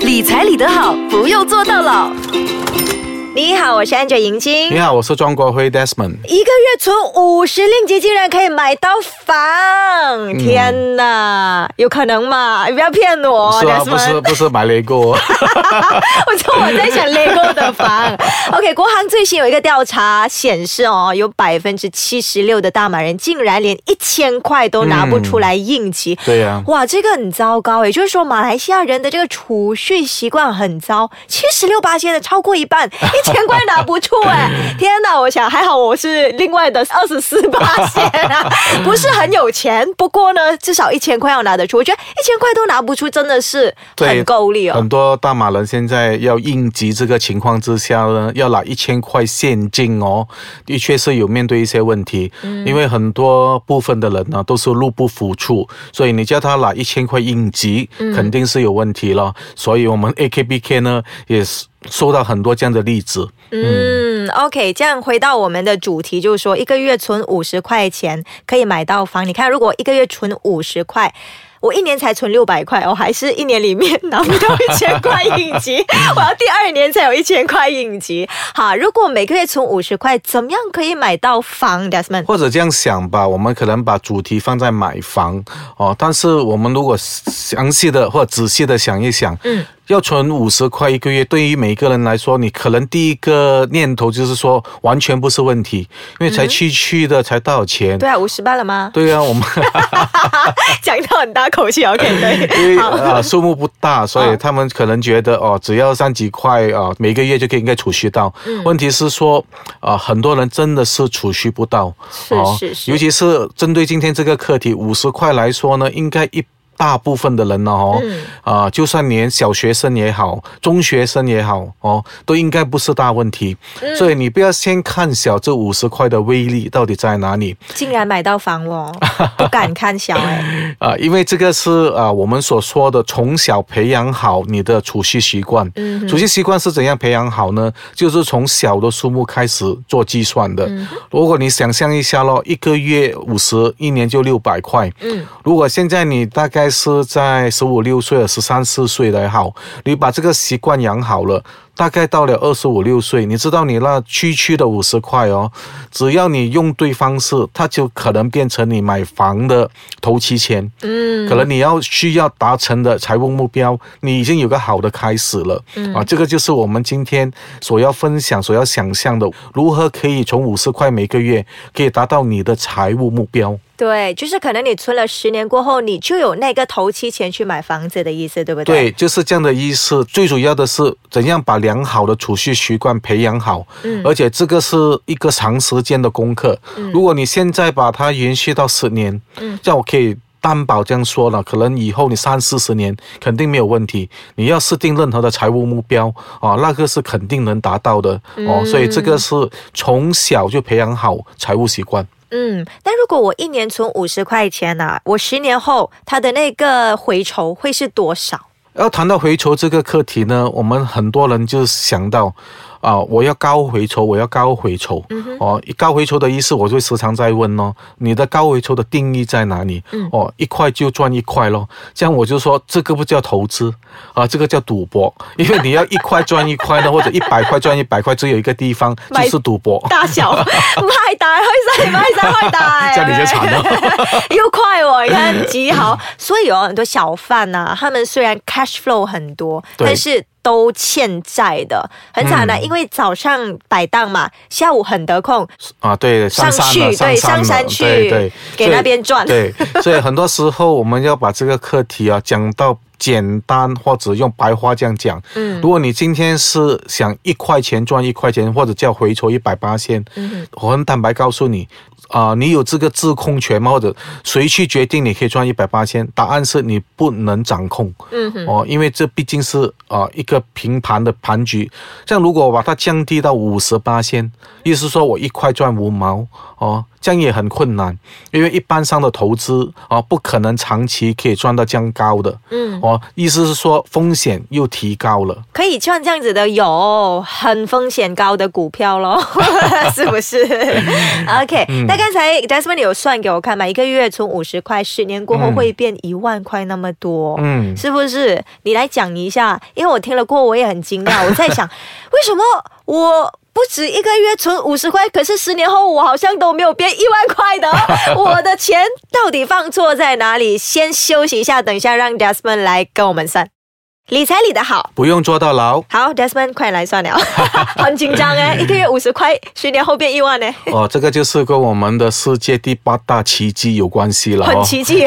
理财理得好，不用做到老。你好，我是 Angel 银晶。你好，我是庄国辉 Desmond。一个月存五十令吉，竟然可以买到房！天哪，有可能吗？你不要骗我，是啊，不是不是买雷过，我说我在想 Lego 的房。OK，国行最新有一个调查显示哦，有百分之七十六的大马人竟然连一千块都拿不出来应急。对呀、哇，这个很糟糕，也就是说，马来西亚人的这个储蓄习惯很糟，七十六八千的超过一半，一千块拿不出哎！天哪，我想还好我是另外的二十四八线啊，不是很有钱，不过呢，至少一千块要拿得出。我觉得一千块都拿不出，真的是很够力哦很。多大马人现在要应急这个情况之下呢，要拿一千块现金哦，的确是有面对一些问题，嗯因为很多部分的人呢都是入不敷出，所以你叫他拿一千块应急，嗯肯定是有问题了。所以我们 AKBK 呢也是收到很多这样的例子。嗯，OK，这样回到我们的主题，就是说一个月存五十块钱可以买到房。你看，如果一个月存五十块。我一年才存六百块，我还是一年里面拿不到一千块应急，我要第二年才有一千块应急。好，如果每个月存五十块，怎么样可以买到房，Desmond？或者这样想吧，我们可能把主题放在买房哦，但是我们如果详细的或者仔细的想一想，嗯，要存五十块一个月，对于每一个人来说，你可能第一个念头就是说完全不是问题，因为才区区的才多少钱？对啊，五十八了吗？对啊，我们 讲到很大口气，OK，对，因为好啊数目不大，所以他们可能觉得哦，只要三几块啊，每个月就可以应该储蓄到。嗯问题是说啊，很多人真的是储蓄不到，哦是是是尤其是针对今天这个课题，五十块来说呢，应该一。大部分的人呢，哦，嗯啊、就算连小学生也好，中学生也好，哦，都应该不是大问题。嗯所以你不要先看小这五十块的威力到底在哪里。竟然买到房哦，不敢看小哎、啊，因为这个是啊，我们所说的从小培养好你的储蓄习惯。嗯储蓄习惯是怎样培养好呢？就是从小的数目开始做计算的。嗯如果你想象一下咯，一个月五十，一年就六百块。嗯，如果现在你大概是在十五六岁、十三四岁的好，你把这个习惯养好了。大概到了二十五六岁，你知道你那区区的五十块哦，只要你用对方式，它就可能变成你买房的头期钱。嗯，可能你要需要达成的财务目标，你已经有个好的开始了。嗯啊，这个就是我们今天所要分享、所要想象的，如何可以从五十块每个月可以达到你的财务目标。对，就是可能你存了十年过后，你就有那个头期钱去买房子的意思，对不对？对，就是这样的意思。最主要的是怎样把良好的储蓄习惯培养好，嗯而且这个是一个长时间的功课。如果你现在把它延续到十年，嗯这样我可以。担保这样说了，可能以后你三四十年肯定没有问题。你要设定任何的财务目标啊，那个是肯定能达到的哦。嗯所以这个是从小就培养好财务习惯。嗯，但如果我一年存五十块钱呐、我十年后它的那个回酬会是多少？要谈到回球这个课题呢，我们很多人就想到，啊、我要高回酬，我要高回酬。哦，高回酬的意思，我就时常在问哦，你的高回酬的定义在哪里？哦，一块就赚一块咯。这样我就说，这个不叫投资啊，这个叫赌博，因为你要一块赚一块呢，或者一百块赚一百块，只有一个地方就是赌博。大小 卖大開晒，卖晒 開大，這樣你就慘咯又快哦，你看幾好。所以有很多小贩呐、他们虽然 cash flow 很多，但是都欠债的，很惨的、因为早上摆档嘛，下午很得空啊，对，上山去，对，上山去，对对，给那边赚。对，所以很多时候我们要把这个课题啊讲到简单，或者用白话这样讲。嗯如果你今天是想一块钱赚一块钱，或者叫回抽一百八千，嗯我很坦白告诉你。啊、你有这个自控权吗？或者谁去决定你可以赚一百八千？答案是你不能掌控。嗯哼，哦，因为这毕竟是啊、一个平盘的盘局。这样如果我把它降低到五十八千，意思说我一块赚五毛哦，这样也很困难，因为一般上的投资啊，不可能长期可以赚到这样高的。嗯，哦，意思是说风险又提高了。可以赚这样子的有很风险高的股票咯，是不是？OK，那刚才 Desmond 有算给我看嘛？一个月存五十块，十年过后会变一万块那么多，嗯，是不是？你来讲一下，因为我听了过，我也很惊讶。我在想，为什么我不止一个月存五十块，可是十年后我好像都没有变一万块的？我的钱到底放错在哪里？先休息一下，等一下让 Jasmine 来跟我们算。理财理得好，不用坐到牢。好，Desmond，快来算了，很紧张哎，一个月五十块，十年后变一万呢。哦，这个就是跟我们的世界第八大奇迹有关系了。很奇迹。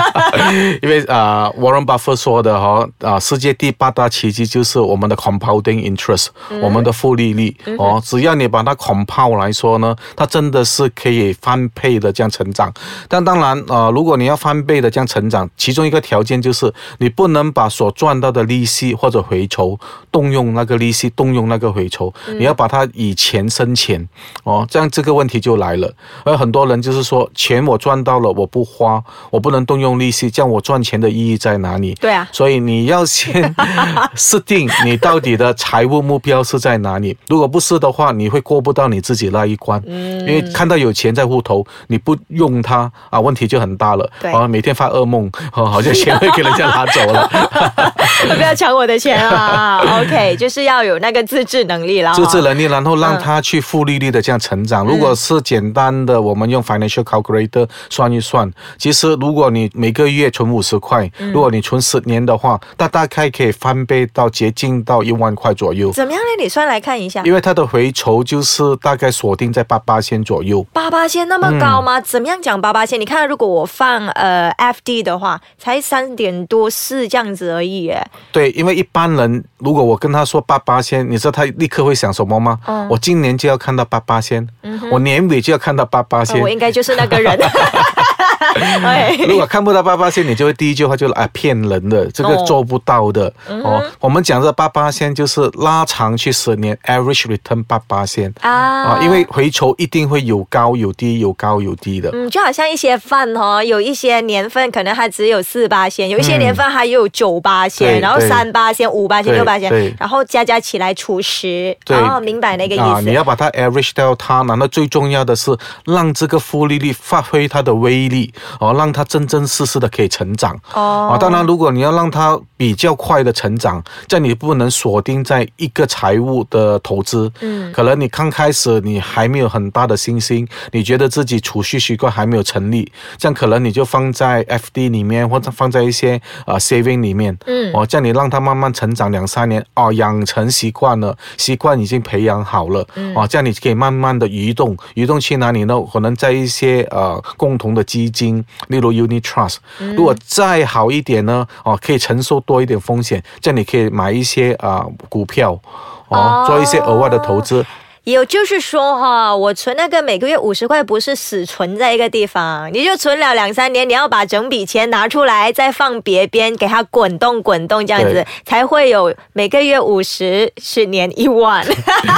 因为啊，Warren Buffett 说的哈啊，世界第八大奇迹就是我们的 compounding interest，我们的复利率哦，只要你把它 compound 来说呢，它真的是可以翻倍的这样成长。但当然啊，如果你要翻倍的这样成长，其中一个条件就是你不能把所赚到的利息或者回酬，动用那个利息，动用那个回酬，你要把它以钱生钱哦，这样这个问题就来了。而很多人就是说，钱我赚到了，我不花，我不能动用利息，这样我赚钱的意义在哪里？对啊，所以你要先 设定你到底的财务目标是在哪里。如果不是的话，你会过不到你自己那一关。嗯，因为看到有钱在户头，你不用它啊，问题就很大了。对啊，每天发噩梦，哦，好像钱会给人家拿走了。不要抢我的钱啊！OK，就是要有那个自制能力啦。自制能力，然后让他去负利率的这样成长。如果是简单的，我们用 financial calculator 算一算，其实如果你每个月存五十块，如果你存十年的话，那大概可以翻倍到接近到一万块左右。怎么样呢？你算来看一下。因为它的回酬就是大概锁定在八八千左右。八八千那么高吗？怎么样讲八八千？你看，如果我放呃 FD 的话，才三点多四这样子而已耶。对，因为一般人如果我跟他说八八千，你知道他立刻会想什么吗？我今年就要看到八八千，我年尾就要看到八八千。我应该就是那个人。如果看不到八八线，你就会第一句话就啊骗人的，这个做不到的哦。我们讲这八八线就是拉长去十年，average return 八八线啊，因为回酬一定会有高有低，有高有低的。嗯，就好像一些饭哦，有一些年份可能它只有四八线，有一些年份还有九八线，然后三八线、五八线、六八线，然后加加起来除十。哦，明白那个意思。你要把它 average 掉它，难道最重要的是让这个复利率发挥它的威力。哦，让他真真实实的可以成长哦。啊，当然，如果你要让他比较快的成长，这你不能锁定在一个财务的投资。嗯，可能你刚开始你还没有很大的信心，你觉得自己储蓄习惯还没有成立，这样可能你就放在 FD 里面，或者放在一些呃 saving 里面。嗯，哦，这样你让他慢慢成长两三年，哦，养成习惯了，习惯已经培养好了。嗯，哦，这样你可以慢慢的移动，移动去哪里呢？可能在一些呃共同的基金。例如 Unit Trust，如果再好一点呢？哦，可以承受多一点风险，这样你可以买一些啊股票，哦，做一些额外的投资。也就是说哈，我存那个每个月五十块，不是死存在一个地方，你就存了两三年，你要把整笔钱拿出来，再放别边，给它滚动滚动，这样子才会有每个月五十，十年一万。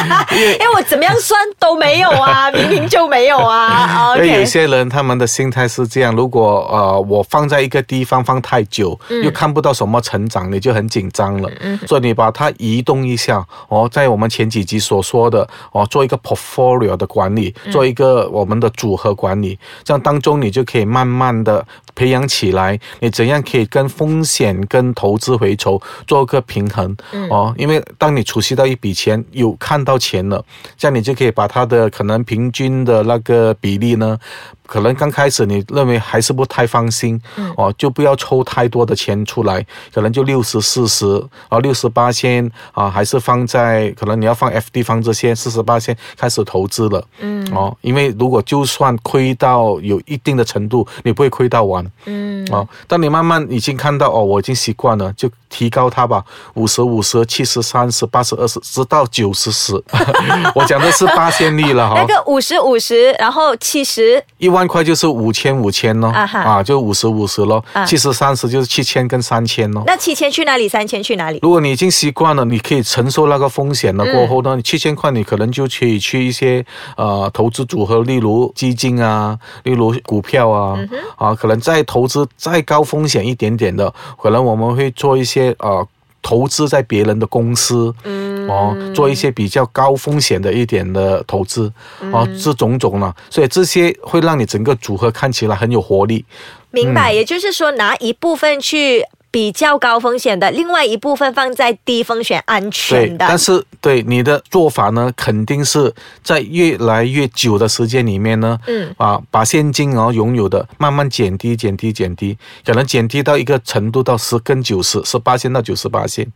因为我怎么样算都没有啊，明明就没有啊。因为有些人他们的心态是这样，如果呃我放在一个地方放太久，又看不到什么成长，你就很紧张了。嗯所以你把它移动一下，哦，在我们前几集所说的。哦，做一个 portfolio 的管理，做一个我们的组合管理，这样当中你就可以慢慢的培养起来。你怎样可以跟风险跟投资回酬做个平衡？哦，因为当你储蓄到一笔钱，有看到钱了，这样你就可以把它的可能平均的那个比例呢。可能刚开始你认为还是不太放心，哦，就不要抽太多的钱出来，可能就六十四十，然后六十八先啊，还是放在可能你要放 F D 放这些四十八先开始投资了，嗯，哦，因为如果就算亏到有一定的程度，你不会亏到完，嗯，哦，当你慢慢已经看到哦，我已经习惯了，就提高它吧，五十五十，七十三十，八十二十，直到九十十，我讲的是八仙率了哈，那个五十五十，然后七十。一万。万块就是五千五千咯，啊哈啊，就五十五十咯啊，七十三十就是七千跟三千咯。那七千去哪里？三千去哪里？如果你已经习惯了，你可以承受那个风险了。嗯过后呢，七千块你可能就可以去一些呃投资组合，例如基金啊，例如股票啊，嗯啊，可能再投资再高风险一点点的，可能我们会做一些呃。投资在别人的公司，嗯哦，做一些比较高风险的一点的投资，哦，嗯这种种呢，所以这些会让你整个组合看起来很有活力。明白，也就是说拿一部分去比较高风险的，另外一部分放在低风险安全，的。但是对你的做法呢，肯定是在越来越久的时间里面呢，嗯啊，把现金哦拥有的慢慢减低、减低、减低，可能减低到一个程度到十跟九十，十八线到九十八线。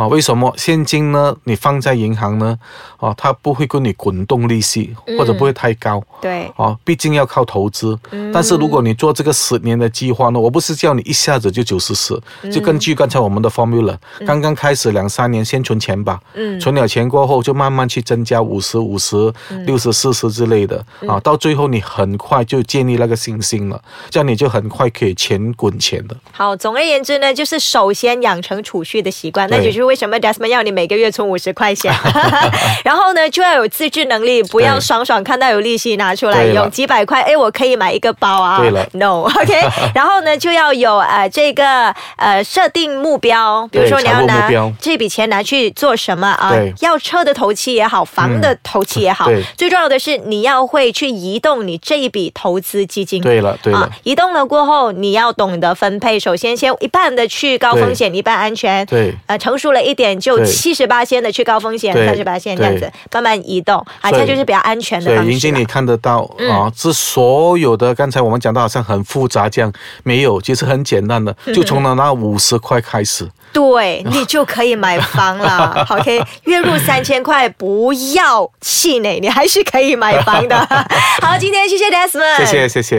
啊，为什么现金呢？你放在银行呢？啊，它不会跟你滚动利息，或者不会太高。对，啊，毕竟要靠投资。但是如果你做这个十年的计划呢，我不是叫你一下子就九十四，就根据刚才我们的 formula，、刚刚开始两三年先存钱吧。嗯存了钱过后就慢慢去增加五十五十、六十四十之类的啊，到最后你很快就建立那个信心了，这样你就很快可以钱滚钱的。好，总而言之呢，就是首先养成储蓄的习惯，那也就是为什么 Desmond 要你每个月存五十块钱，然后呢就要有自制能力，不要爽爽看到有利息拿出来用，几百块，哎，我可以买一个包啊。对了，No，OK，然后呢就要有呃这个呃设定目标，比如说你要拿这笔钱拿去做什么啊对？要车的头期也好，房的头期也好，对最重要的是你要会去移动你这一笔投资基金。对了，对了。啊，移动了过后，你要懂得分配。首先，先一半的去高风险，一半安全。对呃，成熟了一点，就对七十八线的去高风险，对三十八线这样子，慢慢移动啊，这样就是比较安全的对，方式了。银经理看得到、啊，这所有的刚才我们讲到好像很复杂这样，没有，其实很简单的，就从那那五十块开始。对你就可以买房了。OK，月入三千块，不要气馁，你还是可以买房的。好，今天谢谢 Desmond，谢谢，谢谢。